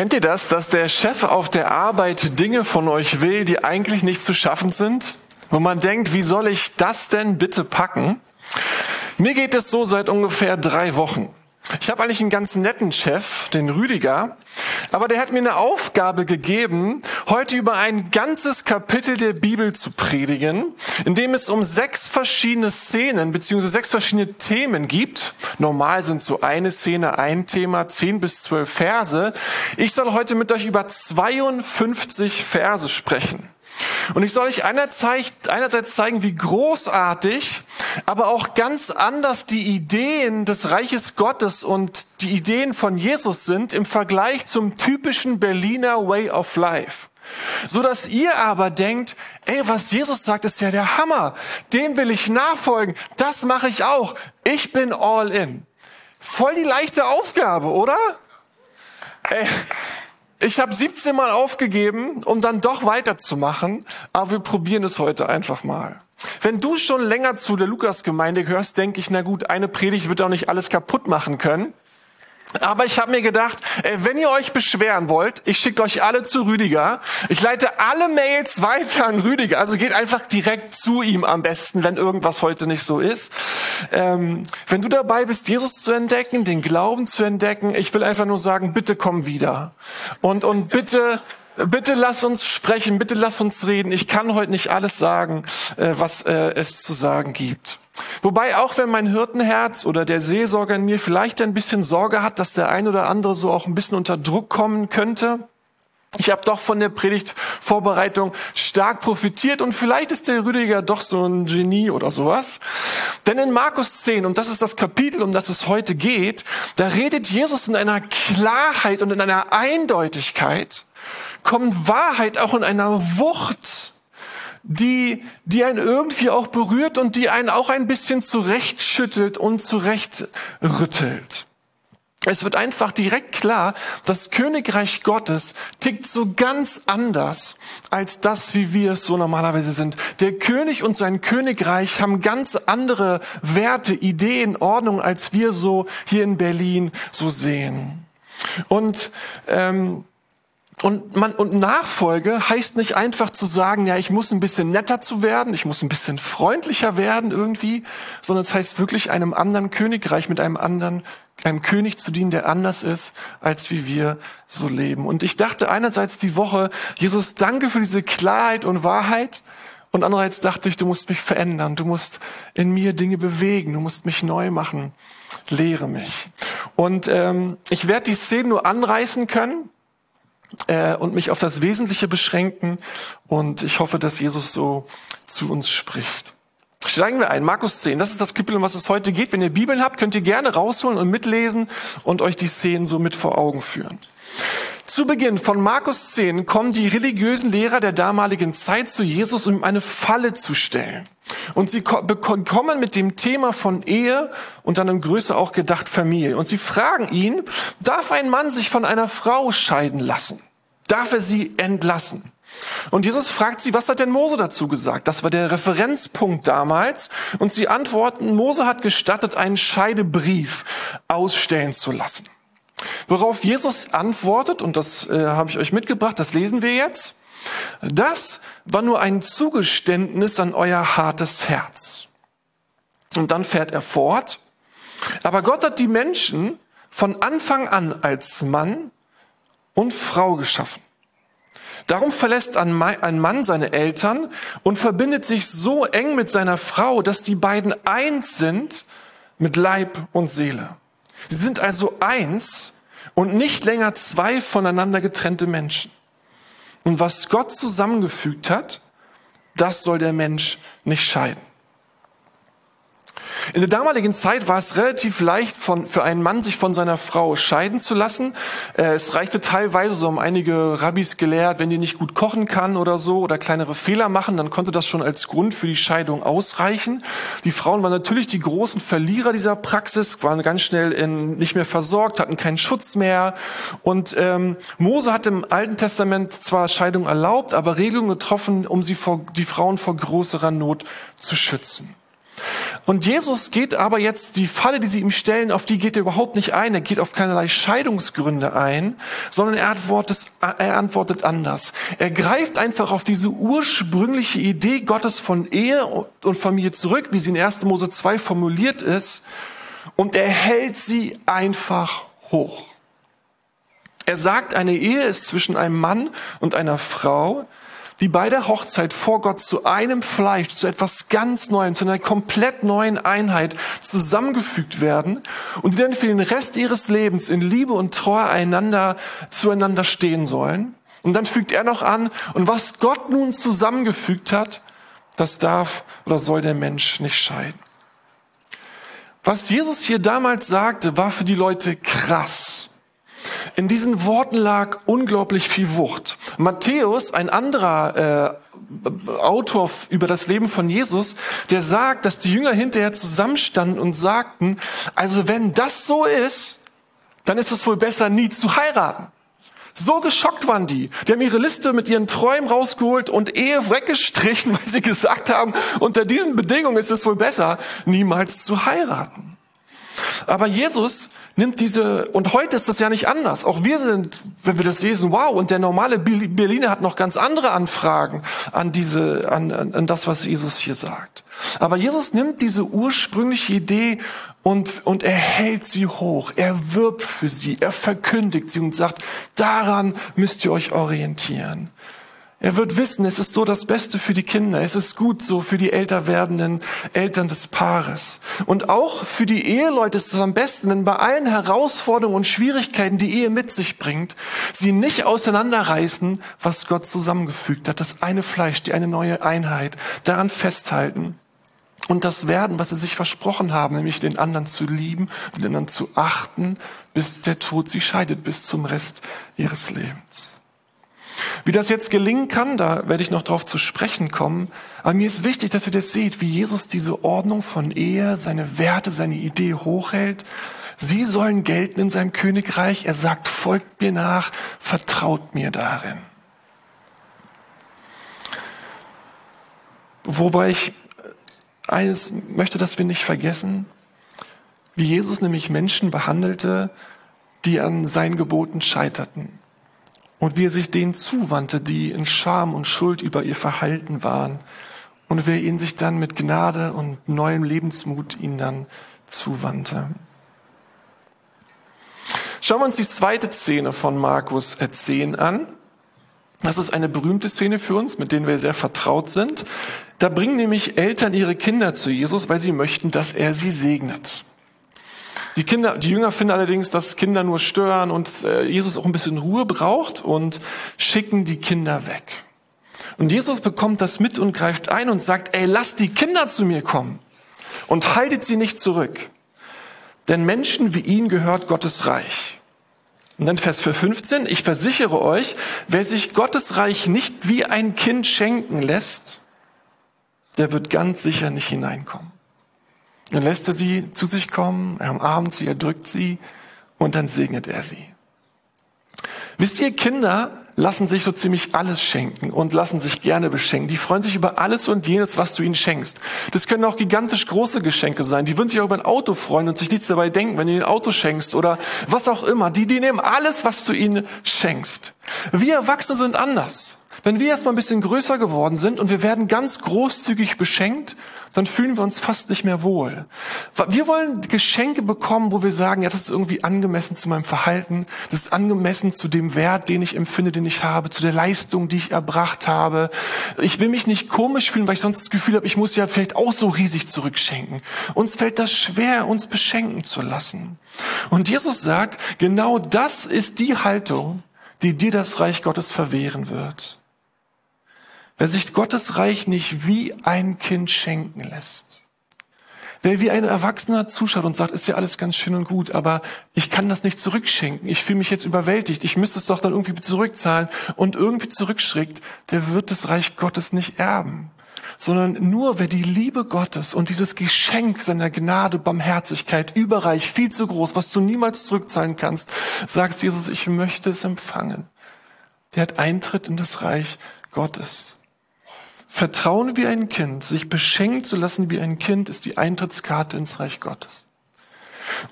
Kennt ihr das, dass der Chef auf der Arbeit Dinge von euch will, die eigentlich nicht zu schaffen sind? Wo man denkt, wie soll ich das denn bitte packen? Mir geht es so seit ungefähr drei Wochen. Ich habe eigentlich einen ganz netten Chef, den Rüdiger, aber der hat mir eine Aufgabe gegeben, heute über ein ganzes Kapitel der Bibel zu predigen, in dem es um sechs verschiedene Szenen bzw. sechs verschiedene Themen gibt. Normal sind so eine Szene, ein Thema, zehn bis zwölf Verse. Ich soll heute mit euch über 52 Verse sprechen. Und ich soll euch einerseits zeigen, wie großartig, aber auch ganz anders die Ideen des Reiches Gottes und die Ideen von Jesus sind im Vergleich zum typischen Berliner Way of Life. So dass ihr aber denkt, ey, was Jesus sagt, ist ja der Hammer. Dem will ich nachfolgen. Das mache ich auch. Ich bin all in. Voll die leichte Aufgabe, oder? Ey, ich habe 17 Mal aufgegeben, um dann doch weiterzumachen, aber wir probieren es heute einfach mal. Wenn du schon länger zu der Lukas-Gemeinde gehörst, denke ich, na gut, eine Predigt wird auch nicht alles kaputt machen können. Aber ich habe mir gedacht, äh, wenn ihr euch beschweren wollt, ich schicke euch alle zu Rüdiger. Ich leite alle Mails weiter an Rüdiger. Also geht einfach direkt zu ihm am besten, wenn irgendwas heute nicht so ist. Ähm, wenn du dabei bist, Jesus zu entdecken, den Glauben zu entdecken, ich will einfach nur sagen, bitte komm wieder. Und, und bitte Bitte lass uns sprechen, bitte lass uns reden. Ich kann heute nicht alles sagen, äh, was äh, es zu sagen gibt. Wobei auch wenn mein Hirtenherz oder der Seelsorger in mir vielleicht ein bisschen Sorge hat, dass der ein oder andere so auch ein bisschen unter Druck kommen könnte, ich habe doch von der Predigtvorbereitung stark profitiert und vielleicht ist der Rüdiger doch so ein Genie oder sowas. Denn in Markus 10, und das ist das Kapitel, um das es heute geht, da redet Jesus in einer Klarheit und in einer Eindeutigkeit, kommt Wahrheit auch in einer Wucht die, die einen irgendwie auch berührt und die einen auch ein bisschen zurechtschüttelt und zurechtrüttelt. Es wird einfach direkt klar, das Königreich Gottes tickt so ganz anders als das, wie wir es so normalerweise sind. Der König und sein Königreich haben ganz andere Werte, Ideen, Ordnung, als wir so hier in Berlin so sehen. Und ähm, und, man, und Nachfolge heißt nicht einfach zu sagen, ja, ich muss ein bisschen netter zu werden, ich muss ein bisschen freundlicher werden irgendwie, sondern es heißt wirklich einem anderen Königreich mit einem anderen, einem König zu dienen, der anders ist, als wie wir so leben. Und ich dachte einerseits die Woche, Jesus, danke für diese Klarheit und Wahrheit. Und andererseits dachte ich, du musst mich verändern, du musst in mir Dinge bewegen, du musst mich neu machen, lehre mich. Und ähm, ich werde die Szene nur anreißen können äh, und mich auf das Wesentliche beschränken. Und ich hoffe, dass Jesus so zu uns spricht. Steigen wir ein. Markus 10. Das ist das Kapitel, um was es heute geht. Wenn ihr Bibeln habt, könnt ihr gerne rausholen und mitlesen und euch die Szenen so mit vor Augen führen. Zu Beginn von Markus 10 kommen die religiösen Lehrer der damaligen Zeit zu Jesus, um ihm eine Falle zu stellen. Und sie kommen mit dem Thema von Ehe und dann in Größe auch gedacht Familie. Und sie fragen ihn, darf ein Mann sich von einer Frau scheiden lassen? Darf er sie entlassen? Und Jesus fragt sie, was hat denn Mose dazu gesagt? Das war der Referenzpunkt damals. Und sie antworten, Mose hat gestattet, einen Scheidebrief ausstellen zu lassen. Worauf Jesus antwortet, und das äh, habe ich euch mitgebracht, das lesen wir jetzt. Das war nur ein Zugeständnis an euer hartes Herz. Und dann fährt er fort. Aber Gott hat die Menschen von Anfang an als Mann und Frau geschaffen. Darum verlässt ein Mann seine Eltern und verbindet sich so eng mit seiner Frau, dass die beiden eins sind mit Leib und Seele. Sie sind also eins und nicht länger zwei voneinander getrennte Menschen. Und was Gott zusammengefügt hat, das soll der Mensch nicht scheiden. In der damaligen Zeit war es relativ leicht von, für einen Mann, sich von seiner Frau scheiden zu lassen. Äh, es reichte teilweise, so haben einige Rabbis gelehrt, wenn die nicht gut kochen kann oder so oder kleinere Fehler machen, dann konnte das schon als Grund für die Scheidung ausreichen. Die Frauen waren natürlich die großen Verlierer dieser Praxis, waren ganz schnell in, nicht mehr versorgt, hatten keinen Schutz mehr. Und ähm, Mose hat im Alten Testament zwar Scheidung erlaubt, aber Regelungen getroffen, um sie vor, die Frauen vor größerer Not zu schützen. Und Jesus geht aber jetzt, die Falle, die sie ihm stellen, auf die geht er überhaupt nicht ein. Er geht auf keinerlei Scheidungsgründe ein, sondern er antwortet, er antwortet anders. Er greift einfach auf diese ursprüngliche Idee Gottes von Ehe und Familie zurück, wie sie in 1. Mose 2 formuliert ist, und er hält sie einfach hoch. Er sagt, eine Ehe ist zwischen einem Mann und einer Frau, die bei der Hochzeit vor Gott zu einem Fleisch, zu etwas ganz Neuem, zu einer komplett neuen Einheit zusammengefügt werden und die dann für den Rest ihres Lebens in Liebe und Treue einander, zueinander stehen sollen. Und dann fügt er noch an, und was Gott nun zusammengefügt hat, das darf oder soll der Mensch nicht scheiden. Was Jesus hier damals sagte, war für die Leute krass. In diesen Worten lag unglaublich viel Wucht. Matthäus, ein anderer äh, Autor über das Leben von Jesus, der sagt, dass die Jünger hinterher zusammenstanden und sagten, also wenn das so ist, dann ist es wohl besser, nie zu heiraten. So geschockt waren die. Die haben ihre Liste mit ihren Träumen rausgeholt und Ehe weggestrichen, weil sie gesagt haben, unter diesen Bedingungen ist es wohl besser, niemals zu heiraten. Aber Jesus nimmt diese, und heute ist das ja nicht anders. Auch wir sind, wenn wir das lesen, wow, und der normale Berliner hat noch ganz andere Anfragen an diese, an, an das, was Jesus hier sagt. Aber Jesus nimmt diese ursprüngliche Idee und, und er hält sie hoch. Er wirbt für sie. Er verkündigt sie und sagt, daran müsst ihr euch orientieren. Er wird wissen, es ist so das Beste für die Kinder. Es ist gut so für die älter werdenden Eltern des Paares. Und auch für die Eheleute ist es am besten, wenn bei allen Herausforderungen und Schwierigkeiten, die Ehe mit sich bringt, sie nicht auseinanderreißen, was Gott zusammengefügt hat. Das eine Fleisch, die eine neue Einheit. Daran festhalten. Und das werden, was sie sich versprochen haben, nämlich den anderen zu lieben, den anderen zu achten, bis der Tod sie scheidet, bis zum Rest ihres Lebens. Wie das jetzt gelingen kann, da werde ich noch darauf zu sprechen kommen. Aber mir ist wichtig, dass ihr das seht, wie Jesus diese Ordnung von Ehe, seine Werte, seine Idee hochhält. Sie sollen gelten in seinem Königreich. Er sagt, folgt mir nach, vertraut mir darin. Wobei ich eines möchte, dass wir nicht vergessen, wie Jesus nämlich Menschen behandelte, die an seinen Geboten scheiterten und wie er sich denen zuwandte, die in Scham und Schuld über ihr Verhalten waren und wer ihnen sich dann mit Gnade und neuem Lebensmut ihnen dann zuwandte. Schauen wir uns die zweite Szene von Markus 10 an. Das ist eine berühmte Szene für uns, mit denen wir sehr vertraut sind. Da bringen nämlich Eltern ihre Kinder zu Jesus, weil sie möchten, dass er sie segnet. Die Kinder, die Jünger finden allerdings, dass Kinder nur stören und äh, Jesus auch ein bisschen Ruhe braucht und schicken die Kinder weg. Und Jesus bekommt das mit und greift ein und sagt, ey, lasst die Kinder zu mir kommen und haltet sie nicht zurück. Denn Menschen wie ihn gehört Gottes Reich. Und dann Vers 15, ich versichere euch, wer sich Gottes Reich nicht wie ein Kind schenken lässt, der wird ganz sicher nicht hineinkommen. Dann lässt er sie zu sich kommen, er umarmt sie, er drückt sie und dann segnet er sie. Wisst ihr, Kinder lassen sich so ziemlich alles schenken und lassen sich gerne beschenken. Die freuen sich über alles und jenes, was du ihnen schenkst. Das können auch gigantisch große Geschenke sein. Die würden sich auch über ein Auto freuen und sich nichts dabei denken, wenn du ihnen ein Auto schenkst oder was auch immer. Die, die nehmen alles, was du ihnen schenkst. Wir Erwachsene sind anders. Wenn wir erstmal ein bisschen größer geworden sind und wir werden ganz großzügig beschenkt, dann fühlen wir uns fast nicht mehr wohl. Wir wollen Geschenke bekommen, wo wir sagen, ja, das ist irgendwie angemessen zu meinem Verhalten, das ist angemessen zu dem Wert, den ich empfinde, den ich habe, zu der Leistung, die ich erbracht habe. Ich will mich nicht komisch fühlen, weil ich sonst das Gefühl habe, ich muss ja vielleicht auch so riesig zurückschenken. Uns fällt das schwer, uns beschenken zu lassen. Und Jesus sagt, genau das ist die Haltung, die dir das Reich Gottes verwehren wird. Wer sich Gottes Reich nicht wie ein Kind schenken lässt. Wer wie ein Erwachsener zuschaut und sagt, ist ja alles ganz schön und gut, aber ich kann das nicht zurückschenken. Ich fühle mich jetzt überwältigt. Ich müsste es doch dann irgendwie zurückzahlen und irgendwie zurückschrickt, der wird das Reich Gottes nicht erben. Sondern nur wer die Liebe Gottes und dieses Geschenk seiner Gnade, Barmherzigkeit, überreich, viel zu groß, was du niemals zurückzahlen kannst, sagst Jesus, ich möchte es empfangen. Der hat Eintritt in das Reich Gottes. Vertrauen wie ein Kind, sich beschenken zu lassen wie ein Kind, ist die Eintrittskarte ins Reich Gottes.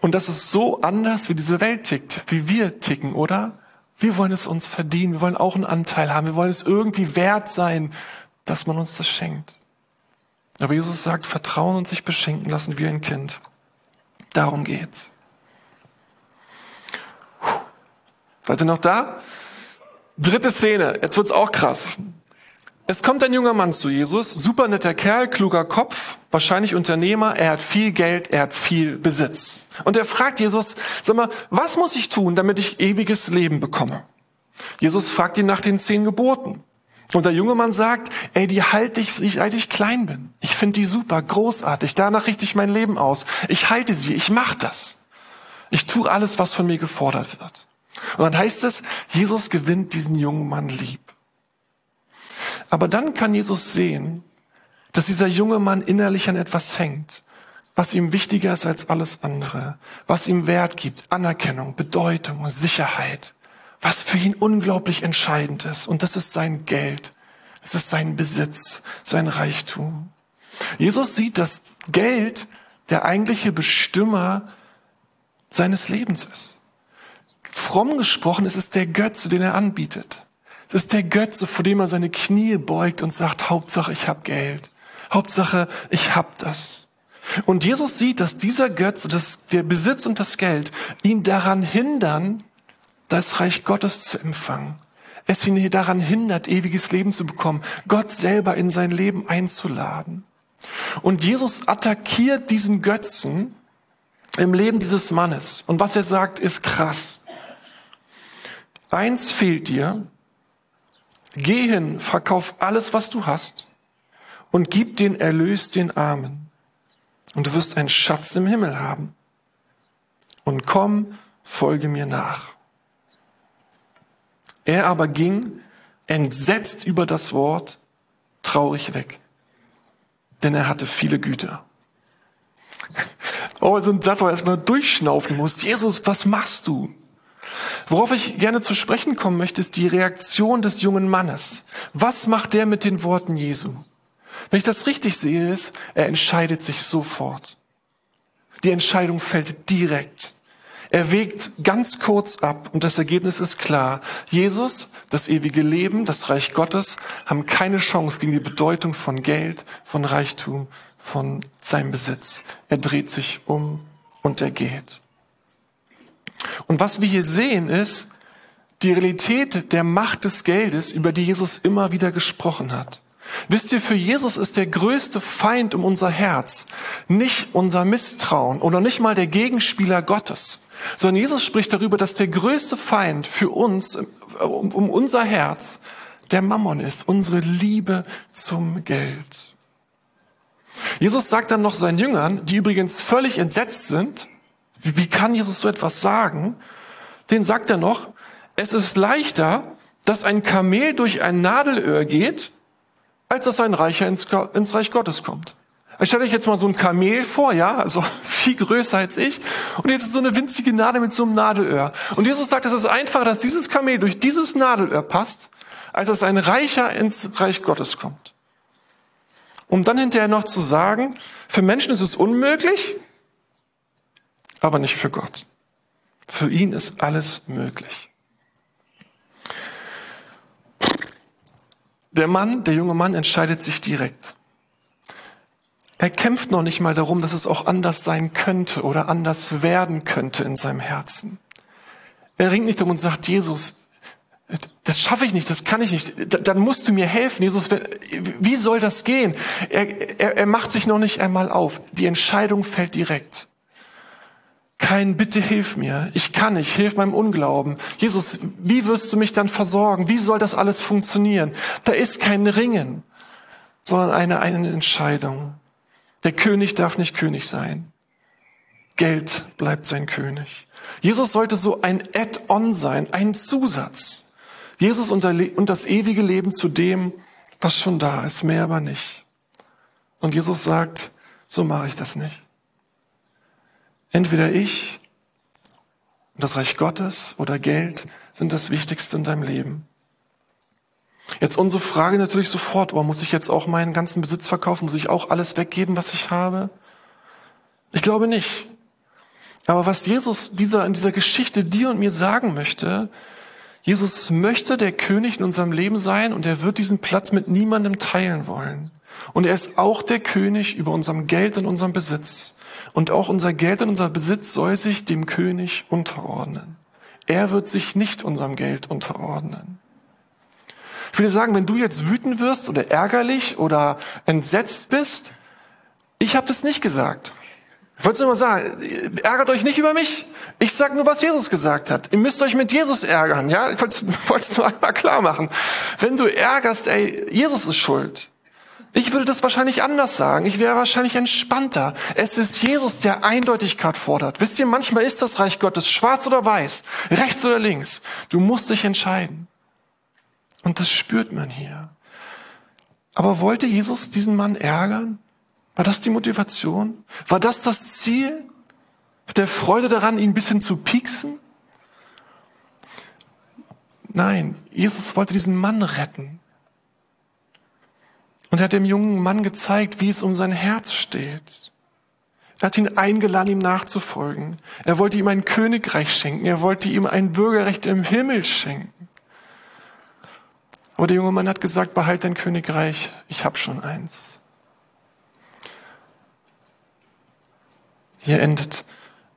Und das ist so anders, wie diese Welt tickt, wie wir ticken, oder? Wir wollen es uns verdienen, wir wollen auch einen Anteil haben, wir wollen es irgendwie wert sein, dass man uns das schenkt. Aber Jesus sagt, vertrauen und sich beschenken lassen wie ein Kind. Darum geht's. Puh. Seid ihr noch da? Dritte Szene, jetzt wird's auch krass. Es kommt ein junger Mann zu Jesus, super netter Kerl, kluger Kopf, wahrscheinlich Unternehmer, er hat viel Geld, er hat viel Besitz. Und er fragt Jesus, sag mal, was muss ich tun, damit ich ewiges Leben bekomme? Jesus fragt ihn nach den zehn Geboten. Und der junge Mann sagt, ey, die halte ich, seit ich klein bin. Ich finde die super, großartig, danach richte ich mein Leben aus. Ich halte sie, ich mache das. Ich tue alles, was von mir gefordert wird. Und dann heißt es, Jesus gewinnt diesen jungen Mann lieb. Aber dann kann Jesus sehen, dass dieser junge Mann innerlich an etwas hängt, was ihm wichtiger ist als alles andere, was ihm Wert gibt, Anerkennung, Bedeutung, Sicherheit, was für ihn unglaublich entscheidend ist. Und das ist sein Geld, es ist sein Besitz, sein Reichtum. Jesus sieht, dass Geld der eigentliche Bestimmer seines Lebens ist. Fromm gesprochen ist es der Götze, den er anbietet. Das ist der Götze, vor dem er seine Knie beugt und sagt, Hauptsache, ich habe Geld. Hauptsache, ich hab das. Und Jesus sieht, dass dieser Götze, dass der Besitz und das Geld ihn daran hindern, das Reich Gottes zu empfangen. Es ihn daran hindert, ewiges Leben zu bekommen, Gott selber in sein Leben einzuladen. Und Jesus attackiert diesen Götzen im Leben dieses Mannes. Und was er sagt, ist krass. Eins fehlt dir, Geh hin, verkauf alles, was du hast und gib den Erlös den Armen. Und du wirst einen Schatz im Himmel haben. Und komm, folge mir nach. Er aber ging, entsetzt über das Wort, traurig weg. Denn er hatte viele Güter. Oh, so ein Satz, wo er erstmal durchschnaufen muss. Jesus, was machst du? Worauf ich gerne zu sprechen kommen möchte, ist die Reaktion des jungen Mannes. Was macht der mit den Worten Jesu? Wenn ich das richtig sehe, ist, er entscheidet sich sofort. Die Entscheidung fällt direkt. Er wägt ganz kurz ab und das Ergebnis ist klar. Jesus, das ewige Leben, das Reich Gottes haben keine Chance gegen die Bedeutung von Geld, von Reichtum, von seinem Besitz. Er dreht sich um und er geht. Und was wir hier sehen ist die Realität der Macht des Geldes, über die Jesus immer wieder gesprochen hat. Wisst ihr, für Jesus ist der größte Feind um unser Herz nicht unser Misstrauen oder nicht mal der Gegenspieler Gottes, sondern Jesus spricht darüber, dass der größte Feind für uns, um, unser Herz, der Mammon ist, unsere Liebe zum Geld. Jesus sagt dann noch seinen Jüngern, die übrigens völlig entsetzt sind, wie, kann Jesus so etwas sagen? Den sagt er noch, es ist leichter, dass ein Kamel durch ein Nadelöhr geht, als dass ein Reicher ins, ins Reich Gottes kommt. Ich stelle euch jetzt mal so ein Kamel vor, ja, also viel größer als ich. Und jetzt ist so eine winzige Nadel mit so einem Nadelöhr. Und Jesus sagt, es ist einfacher, dass dieses Kamel durch dieses Nadelöhr passt, als dass ein Reicher ins Reich Gottes kommt. Um dann hinterher noch zu sagen, für Menschen ist es unmöglich, aber nicht für Gott. Für ihn ist alles möglich. Der Mann, der junge Mann entscheidet sich direkt. Er kämpft noch nicht mal darum, dass es auch anders sein könnte oder anders werden könnte in seinem Herzen. Er ringt nicht um und sagt, Jesus, das schaffe ich nicht, das kann ich nicht, dann musst du mir helfen. Jesus, wie soll das gehen? Er, er, er macht sich noch nicht einmal auf. Die Entscheidung fällt direkt kein Bitte hilf mir, ich kann nicht, hilf meinem Unglauben. Jesus, wie wirst du mich dann versorgen? Wie soll das alles funktionieren? Da ist kein Ringen, sondern eine, eine Entscheidung. Der König darf nicht König sein. Geld bleibt sein König. Jesus sollte so ein Add-on sein, ein Zusatz. Jesus und das ewige Leben zu dem, was schon da ist, mehr aber nicht. Und Jesus sagt, so mache ich das nicht. Entweder ich und das Reich Gottes oder Geld sind das Wichtigste in deinem Leben. Jetzt unsere Frage natürlich sofort, oh, muss ich jetzt auch meinen ganzen Besitz verkaufen? Muss ich auch alles weggeben, was ich habe? Ich glaube nicht. Aber was Jesus dieser, in dieser Geschichte dir und mir sagen möchte, Jesus möchte der König in unserem Leben sein und er wird diesen Platz mit niemandem teilen wollen. Und er ist auch der König über unserem Geld und unserem Besitz. Und auch unser Geld und unser Besitz soll sich dem König unterordnen. Er wird sich nicht unserem Geld unterordnen. Ich würde sagen, wenn du jetzt wütend wirst oder ärgerlich oder entsetzt bist, ich habe das nicht gesagt. Ich wollte nur mal sagen, ärgert euch nicht über mich. Ich sage nur, was Jesus gesagt hat. Ihr müsst euch mit Jesus ärgern. Ja, ich wollte es nur einmal klar machen. Wenn du ärgerst, ey, Jesus ist schuld. Ich würde das wahrscheinlich anders sagen. Ich wäre wahrscheinlich entspannter. Es ist Jesus, der Eindeutigkeit fordert. Wisst ihr, manchmal ist das Reich Gottes schwarz oder weiß, rechts oder links. Du musst dich entscheiden. Und das spürt man hier. Aber wollte Jesus diesen Mann ärgern? War das die Motivation? War das das Ziel? Hat er Freude daran, ihn ein bisschen zu pieksen? Nein, Jesus wollte diesen Mann retten. Und er hat dem jungen Mann gezeigt, wie es um sein Herz steht. Er hat ihn eingeladen, ihm nachzufolgen. Er wollte ihm ein Königreich schenken. Er wollte ihm ein Bürgerrecht im Himmel schenken. Aber der junge Mann hat gesagt, behalt dein Königreich, ich habe schon eins. Hier endet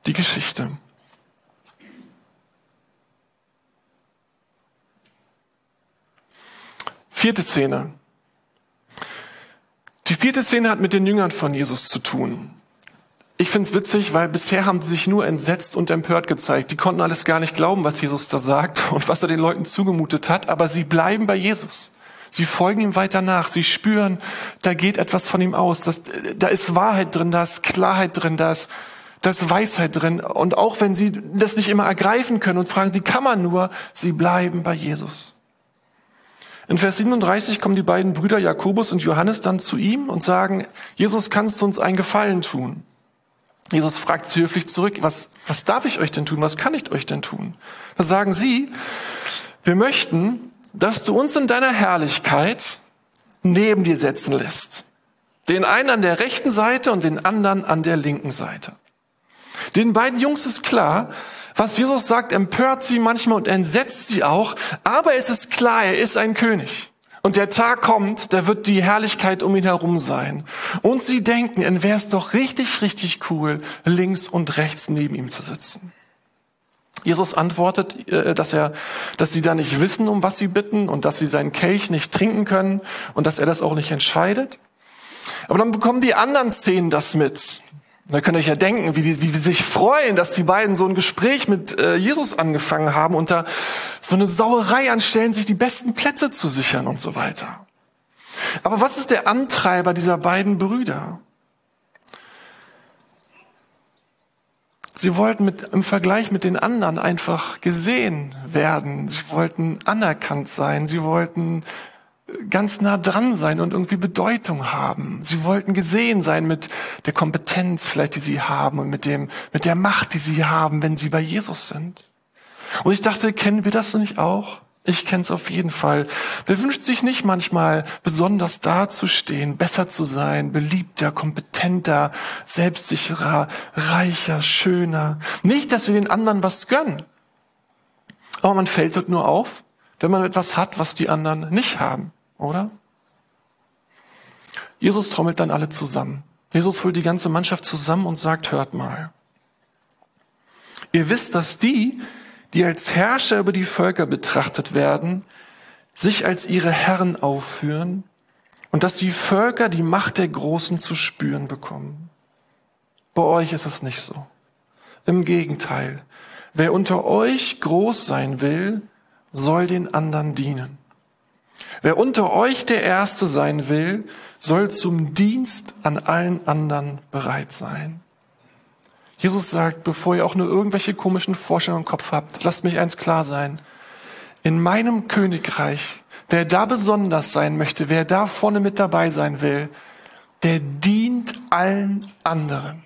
die Geschichte. Vierte Szene. Die vierte Szene hat mit den Jüngern von Jesus zu tun. Ich finde es witzig, weil bisher haben sie sich nur entsetzt und empört gezeigt. Die konnten alles gar nicht glauben, was Jesus da sagt und was er den Leuten zugemutet hat, aber sie bleiben bei Jesus. Sie folgen ihm weiter nach. Sie spüren, da geht etwas von ihm aus. Das, da ist Wahrheit drin, da ist Klarheit drin, da ist, da ist Weisheit drin. Und auch wenn sie das nicht immer ergreifen können und fragen, wie kann man nur, sie bleiben bei Jesus. In Vers 37 kommen die beiden Brüder Jakobus und Johannes dann zu ihm und sagen, Jesus, kannst du uns einen Gefallen tun? Jesus fragt sie höflich zurück, was, was darf ich euch denn tun? Was kann ich euch denn tun? Da sagen sie, wir möchten, dass du uns in deiner Herrlichkeit neben dir setzen lässt. Den einen an der rechten Seite und den anderen an der linken Seite. Den beiden Jungs ist klar, was Jesus sagt, empört sie manchmal und entsetzt sie auch, aber es ist klar, er ist ein König. Und der Tag kommt, da wird die Herrlichkeit um ihn herum sein. Und sie denken, dann wäre es doch richtig, richtig cool, links und rechts neben ihm zu sitzen. Jesus antwortet, äh, dass er, dass sie da nicht wissen, um was sie bitten und dass sie seinen Kelch nicht trinken können und dass er das auch nicht entscheidet. Aber dann bekommen die anderen zehn das mit. Da könnt ihr euch ja denken, wie die, wie die sich freuen, dass die beiden so ein Gespräch mit äh, Jesus angefangen haben und da so eine Sauerei anstellen, sich die besten Plätze zu sichern und so weiter. Aber was ist der Antreiber dieser beiden Brüder? Sie wollten mit, im Vergleich mit den anderen einfach gesehen werden. Sie wollten anerkannt sein. Sie wollten ganz nah dran sein und irgendwie Bedeutung haben. Sie wollten gesehen sein mit der Kompetenz vielleicht, die sie haben und mit dem, mit der Macht, die sie haben, wenn sie bei Jesus sind. Und ich dachte, kennen wir das nicht auch? Ich kenne es auf jeden Fall. Wer wünscht sich nicht manchmal besonders dazustehen, besser zu sein, beliebter, kompetenter, selbstsicherer, reicher, schöner? Nicht, dass wir den anderen was gönnen. Aber man fällt dort nur auf, wenn man etwas hat, was die anderen nicht haben, oder? Jesus trommelt dann alle zusammen. Jesus holt die ganze Mannschaft zusammen und sagt, hört mal. Ihr wisst, dass die, die als Herrscher über die Völker betrachtet werden, sich als ihre Herren aufführen und dass die Völker die Macht der Großen zu spüren bekommen. Bei euch ist es nicht so. Im Gegenteil, wer unter euch groß sein will, soll den anderen dienen. Wer unter euch der Erste sein will, soll zum Dienst an allen anderen bereit sein. Jesus sagt, bevor ihr auch nur irgendwelche komischen Vorstellungen im Kopf habt, lasst mich eins klar sein. In meinem Königreich, wer da besonders sein möchte, wer da vorne mit dabei sein will, der dient allen anderen.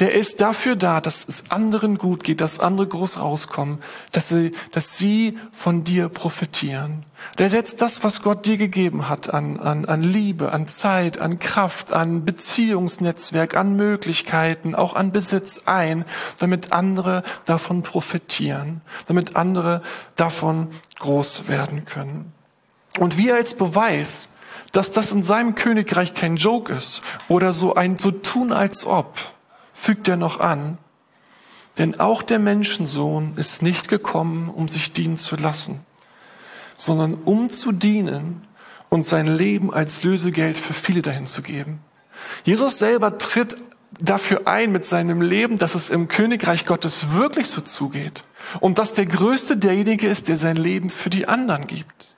Der ist dafür da, dass es anderen gut geht, dass andere groß rauskommen, dass sie, dass sie von dir profitieren. Der setzt das, was Gott dir gegeben hat, an, an, an Liebe, an Zeit, an Kraft, an Beziehungsnetzwerk, an Möglichkeiten, auch an Besitz ein, damit andere davon profitieren, damit andere davon groß werden können. Und wir als Beweis, dass das in seinem Königreich kein Joke ist oder so ein so tun als ob, fügt er noch an, denn auch der Menschensohn ist nicht gekommen, um sich dienen zu lassen, sondern um zu dienen und sein Leben als Lösegeld für viele dahin zu geben. Jesus selber tritt dafür ein mit seinem Leben, dass es im Königreich Gottes wirklich so zugeht und dass der Größte derjenige ist, der sein Leben für die anderen gibt.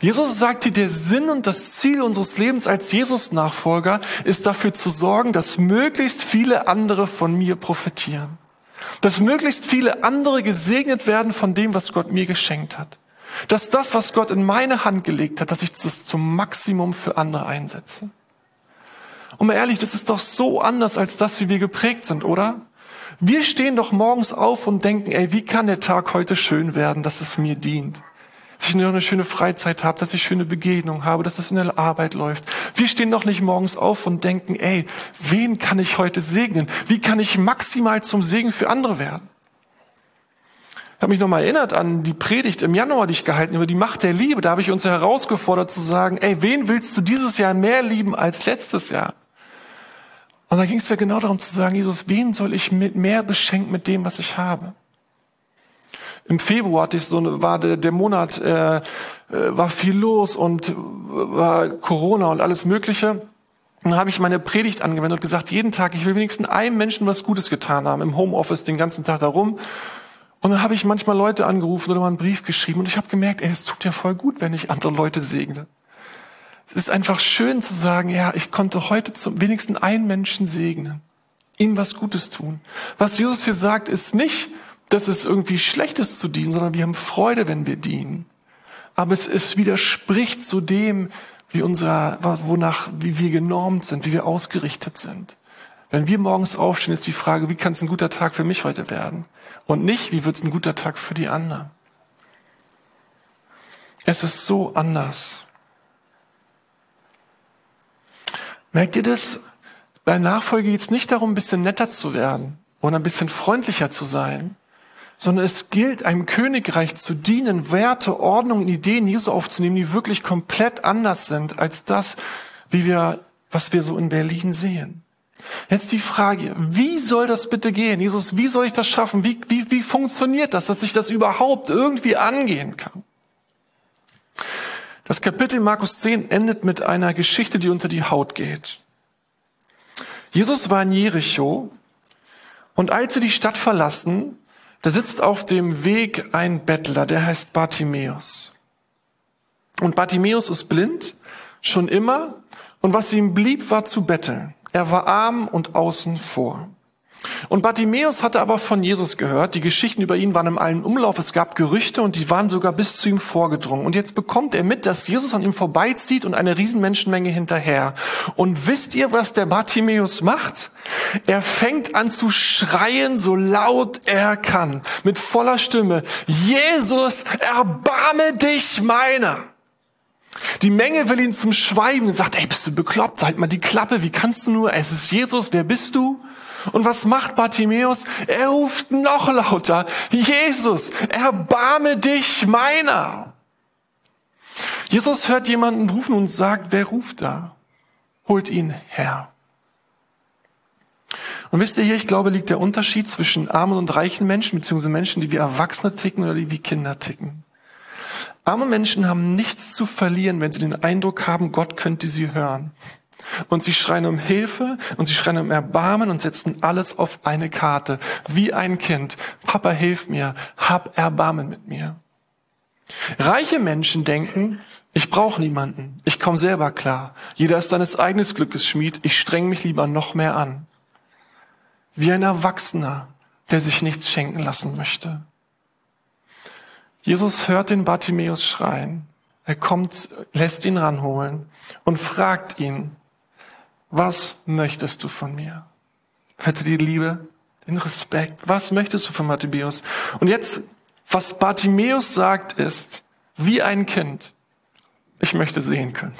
Jesus sagt hier, der Sinn und das Ziel unseres Lebens als Jesus-Nachfolger ist dafür zu sorgen, dass möglichst viele andere von mir profitieren. Dass möglichst viele andere gesegnet werden von dem, was Gott mir geschenkt hat. Dass das, was Gott in meine Hand gelegt hat, dass ich das zum Maximum für andere einsetze. Und mal ehrlich, das ist doch so anders als das, wie wir geprägt sind, oder? Wir stehen doch morgens auf und denken, ey, wie kann der Tag heute schön werden, dass es mir dient? Dass ich noch eine schöne Freizeit habe, dass ich schöne Begegnungen habe, dass es in der Arbeit läuft. Wir stehen doch nicht morgens auf und denken, ey, wen kann ich heute segnen? Wie kann ich maximal zum Segen für andere werden? Ich habe mich nochmal erinnert an die Predigt im Januar, die ich gehalten über die Macht der Liebe. Da habe ich uns herausgefordert zu sagen, ey, wen willst du dieses Jahr mehr lieben als letztes Jahr? Und da ging es ja genau darum zu sagen, Jesus, wen soll ich mit mehr beschenken mit dem, was ich habe? Im Februar hatte ich so eine, war der, der Monat äh, äh war viel los und war Corona und alles Mögliche. dann habe ich meine Predigt angewendet und gesagt, jeden Tag, ich will wenigstens einem Menschen was Gutes getan haben, im Homeoffice den ganzen Tag darum. Und dann habe ich manchmal Leute angerufen oder mal einen Brief geschrieben und ich habe gemerkt, ey, es tut ja voll gut, wenn ich andere Leute segne. Es ist einfach schön zu sagen, ja, ich konnte heute zum wenigsten einen Menschen segnen, ihm was Gutes tun. Was Jesus hier sagt, ist nicht, dass es irgendwie schlecht ist zu dienen, sondern wir haben Freude, wenn wir dienen. Aber es, es widerspricht zu dem, wie unser, wonach, wie wir genormt sind, wie wir ausgerichtet sind. Wenn wir morgens aufstehen, ist die Frage, wie kann es ein guter Tag für mich heute werden? Und nicht, wie wird es ein guter Tag für die anderen? Es ist so anders. Merkt ihr das? Bei Nachfolge geht es nicht darum, ein bisschen netter zu werden oder ein bisschen freundlicher zu sein, sondern es gilt, einem Königreich zu dienen, Werte, Ordnungen, Ideen Jesu aufzunehmen, die wirklich komplett anders sind als das, wie wir, was wir so in Berlin sehen. Jetzt die Frage, wie soll das bitte gehen? Jesus, wie soll ich das schaffen? Wie, wie, wie funktioniert das, dass ich das überhaupt irgendwie angehen kann? Das Kapitel Markus 10 endet mit einer Geschichte, die unter die Haut geht. Jesus war in Jericho und als sie die Stadt verlassen, da sitzt auf dem Weg ein Bettler, der heißt Bartimäus. Und Bartimäus ist blind, schon immer, und was ihm blieb, war zu betteln. Er war arm und außen vor. Und Bartimäus hatte aber von Jesus gehört. Die Geschichten über ihn waren im allen Umlauf. Es gab Gerüchte und die waren sogar bis zu ihm vorgedrungen. Und jetzt bekommt er mit, dass Jesus an ihm vorbeizieht und eine Riesenmenschenmenge hinterher. Und wisst ihr, was der Bartimäus macht? Er fängt an zu schreien, so laut er kann, mit voller Stimme. Jesus, erbarme dich meiner. Die Menge will ihn zum Schweigen sagt, ey, bist du bekloppt? Halt mal die Klappe, wie kannst du nur? Es ist Jesus, wer bist du? Und was macht Bartimäus? Er ruft noch lauter, Jesus, erbarme dich meiner. Jesus hört jemanden rufen und sagt, wer ruft da? Holt ihn her. Und wisst ihr hier, ich glaube, liegt der Unterschied zwischen armen und reichen Menschen, beziehungsweise Menschen, die wie Erwachsene ticken oder die wie Kinder ticken. Arme Menschen haben nichts zu verlieren, wenn sie den Eindruck haben, Gott könnte sie hören. Und sie schreien um Hilfe und sie schreien um Erbarmen und setzen alles auf eine Karte. Wie ein Kind. Papa, hilf mir. Hab Erbarmen mit mir. Reiche Menschen denken, ich brauche niemanden. Ich komme selber klar. Jeder ist seines eigenen Glückes Schmied. Ich streng mich lieber noch mehr an. Wie ein Erwachsener, der sich nichts schenken lassen möchte. Jesus hört den Bartimäus schreien. Er kommt, lässt ihn ranholen und fragt ihn, was möchtest du von mir? Hätte die Liebe, den Respekt. Was möchtest du von Bartimäus? Und jetzt, was Bartimäus sagt, ist, wie ein Kind, ich möchte sehen können.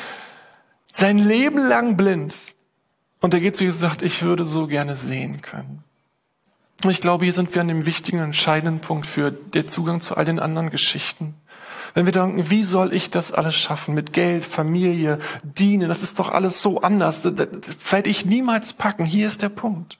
Sein Leben lang blind. Und er geht zu Jesus und sagt, ich würde so gerne sehen können. Und ich glaube, hier sind wir an dem wichtigen, entscheidenden Punkt für den Zugang zu all den anderen Geschichten. Wenn wir denken, wie soll ich das alles schaffen? Mit Geld, Familie, Dienen, das ist doch alles so anders. Das, werde ich niemals packen. Hier ist der Punkt.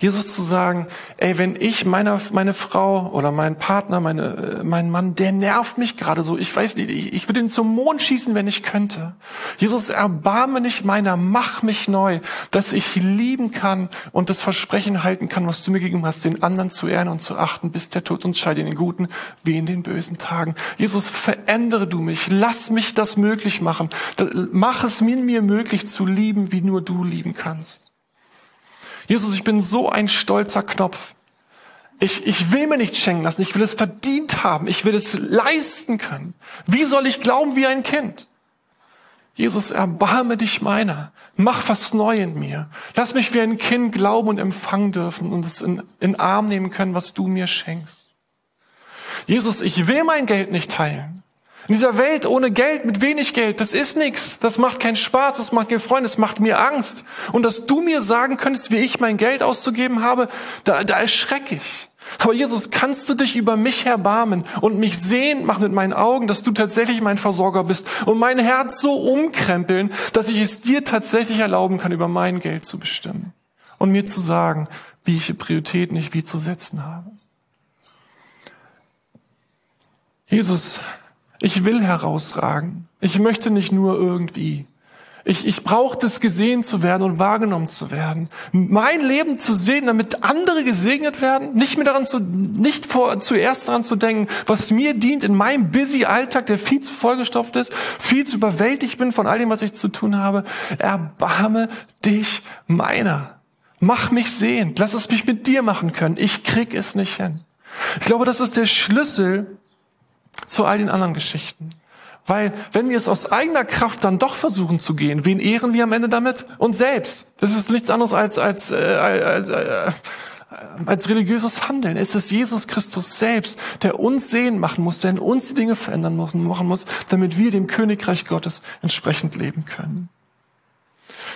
Jesus zu sagen, ey, wenn ich meiner, meine Frau oder mein Partner, meine, äh, mein Mann, der nervt mich gerade so. Ich weiß nicht, ich, ich würde ihn zum Mond schießen, wenn ich könnte. Jesus, erbarme nicht meiner, mach mich neu, dass ich lieben kann und das Versprechen halten kann, was du mir gegeben hast, den anderen zu ehren und zu achten, bis der Tod uns scheidet in den guten wie in den bösen Tagen. Jesus, verändere du mich. Lass mich das möglich machen. Mach es mir möglich zu lieben, wie nur du lieben kannst. Jesus, ich bin so ein stolzer Knopf. Ich, ich will mir nicht schenken lassen. Ich will es verdient haben. Ich will es leisten können. Wie soll ich glauben wie ein Kind? Jesus, erbarme dich meiner. Mach was neu in mir. Lass mich wie ein Kind glauben und empfangen dürfen und es in, in Arm nehmen können, was du mir schenkst. Jesus, ich will mein Geld nicht teilen. In dieser Welt ohne Geld, mit wenig Geld, das ist nichts. Das macht keinen Spaß, das macht mir Freude, das macht mir Angst. Und dass du mir sagen könntest, wie ich mein Geld auszugeben habe, da, da erschrecke ich. Aber Jesus, kannst du dich über mich erbarmen und mich sehen machen mit meinen Augen, dass du tatsächlich mein Versorger bist und mein Herz so umkrempeln, dass ich es dir tatsächlich erlauben kann, über mein Geld zu bestimmen und mir zu sagen, wie ich Prioritäten ich wie zu setzen habe. Jesus, ich will herausragen. Ich möchte nicht nur irgendwie. Ich, ich brauche das gesehen zu werden und wahrgenommen zu werden. Mein Leben zu sehen, damit andere gesegnet werden. Nicht mehr daran zu, nicht vor, zuerst daran zu denken, was mir dient in meinem busy Alltag, der viel zu vollgestopft ist, viel zu überwältigt bin von all dem, was ich zu tun habe. Erbarme dich meiner. Mach mich sehen. Lass es mich mit dir machen können. Ich krieg es nicht hin. Ich glaube, das ist der Schlüssel zu all den anderen Geschichten. Weil wenn wir es aus eigener Kraft dann doch versuchen zu gehen, wen ehren wir am Ende damit? Uns selbst. Das ist nichts anderes als, als, äh, als, äh, als religiöses Handeln. Es ist Jesus Christus selbst, der uns sehen machen muss, der in uns die Dinge verändern muss, machen muss, damit wir dem Königreich Gottes entsprechend leben können.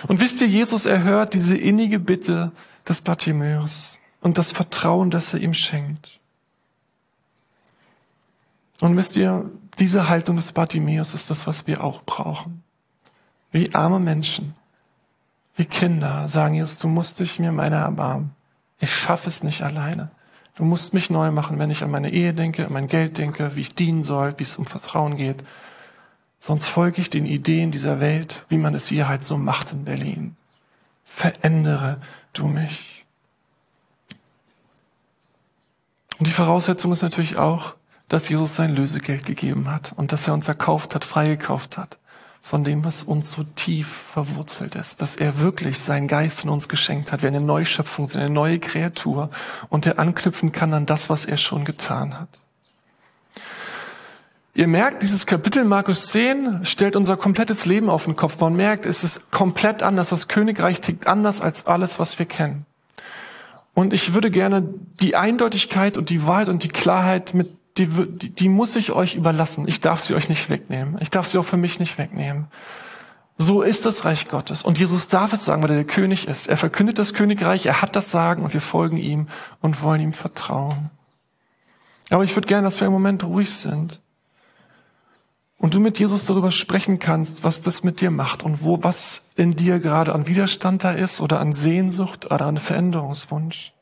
Und wisst ihr, Jesus erhört diese innige Bitte des Bartimäus und das Vertrauen, das er ihm schenkt. Und wisst ihr, diese Haltung des Bartimäus ist das, was wir auch brauchen. Wie arme Menschen, wie Kinder sagen Jesus, du musst dich mir meiner erbarmen. Ich schaffe es nicht alleine. Du musst mich neu machen, wenn ich an meine Ehe denke, an mein Geld denke, wie ich dienen soll, wie es um Vertrauen geht. Sonst folge ich den Ideen dieser Welt, wie man es hier halt so macht in Berlin. Verändere du mich. Und die Voraussetzung ist natürlich auch, dass Jesus sein Lösegeld gegeben hat und dass er uns erkauft hat, freigekauft hat von dem, was uns so tief verwurzelt ist, dass er wirklich seinen Geist in uns geschenkt hat, wir eine Neuschöpfung sind, eine neue Kreatur und er anknüpfen kann an das, was er schon getan hat. Ihr merkt, dieses Kapitel Markus 10 stellt unser komplettes Leben auf den Kopf. Man merkt, es ist komplett anders. Das Königreich tickt anders als alles, was wir kennen. Und ich würde gerne die Eindeutigkeit und die Wahrheit und die Klarheit mit die, die, die muss ich euch überlassen. Ich darf sie euch nicht wegnehmen. Ich darf sie auch für mich nicht wegnehmen. So ist das Reich Gottes. Und Jesus darf es sagen, weil er der König ist. Er verkündet das Königreich, er hat das Sagen und wir folgen ihm und wollen ihm vertrauen. Aber ich würde gerne, dass wir im Moment ruhig sind. Und du mit Jesus darüber sprechen kannst, was das mit dir macht und wo, was in dir gerade an Widerstand da ist oder an Sehnsucht oder an Veränderungswunsch.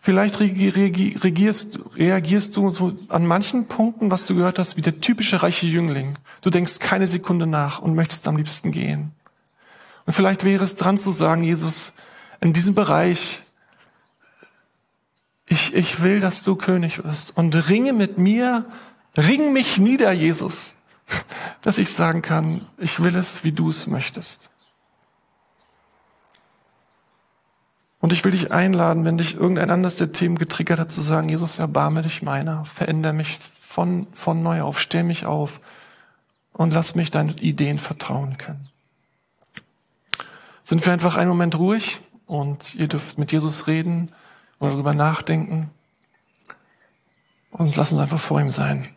Vielleicht reagierst, reagierst du so an manchen Punkten, was du gehört hast, wie der typische reiche Jüngling. Du denkst keine Sekunde nach und möchtest am liebsten gehen. Und vielleicht wäre es dran zu sagen, Jesus, in diesem Bereich, ich, ich will, dass du König wirst und ringe mit mir, ring mich nieder, Jesus, dass ich sagen kann, ich will es, wie du es möchtest. Und ich will dich einladen, wenn dich irgendein anderes der Themen getriggert hat, zu sagen, Jesus, erbarme dich meiner, verändere mich von, von neu auf, stell mich auf und lass mich deinen Ideen vertrauen können. Sind wir einfach einen Moment ruhig und ihr dürft mit Jesus reden oder darüber nachdenken und lasst uns einfach vor ihm sein.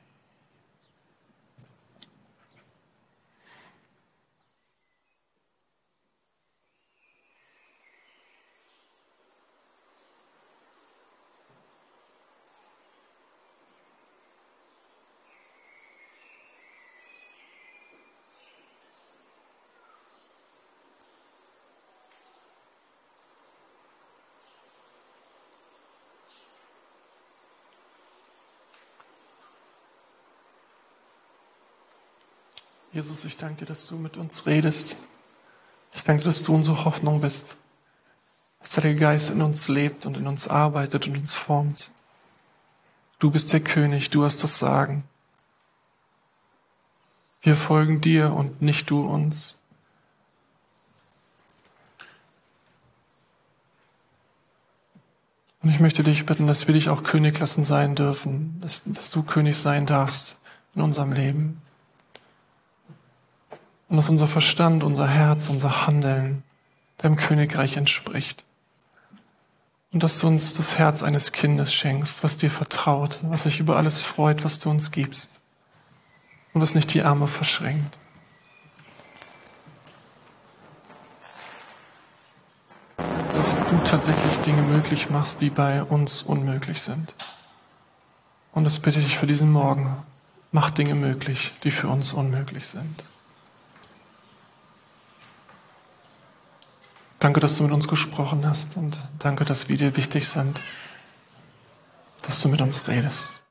Jesus, ich danke dir, dass du mit uns redest. Ich danke dir, dass du unsere Hoffnung bist. Dass der Geist in uns lebt und in uns arbeitet und uns formt. Du bist der König, du hast das Sagen. Wir folgen dir und nicht du uns. Und ich möchte dich bitten, dass wir dich auch König lassen sein dürfen, dass, dass du König sein darfst in unserem Leben. Und dass unser Verstand, unser Herz, unser Handeln deinem Königreich entspricht. Und dass du uns das Herz eines Kindes schenkst, was dir vertraut, was sich über alles freut, was du uns gibst. Und was nicht die Arme verschränkt. Dass du tatsächlich Dinge möglich machst, die bei uns unmöglich sind. Und das bitte ich für diesen Morgen. Mach Dinge möglich, die für uns unmöglich sind. Danke, dass du mit uns gesprochen hast und danke, dass wir dir wichtig sind, dass du mit uns redest.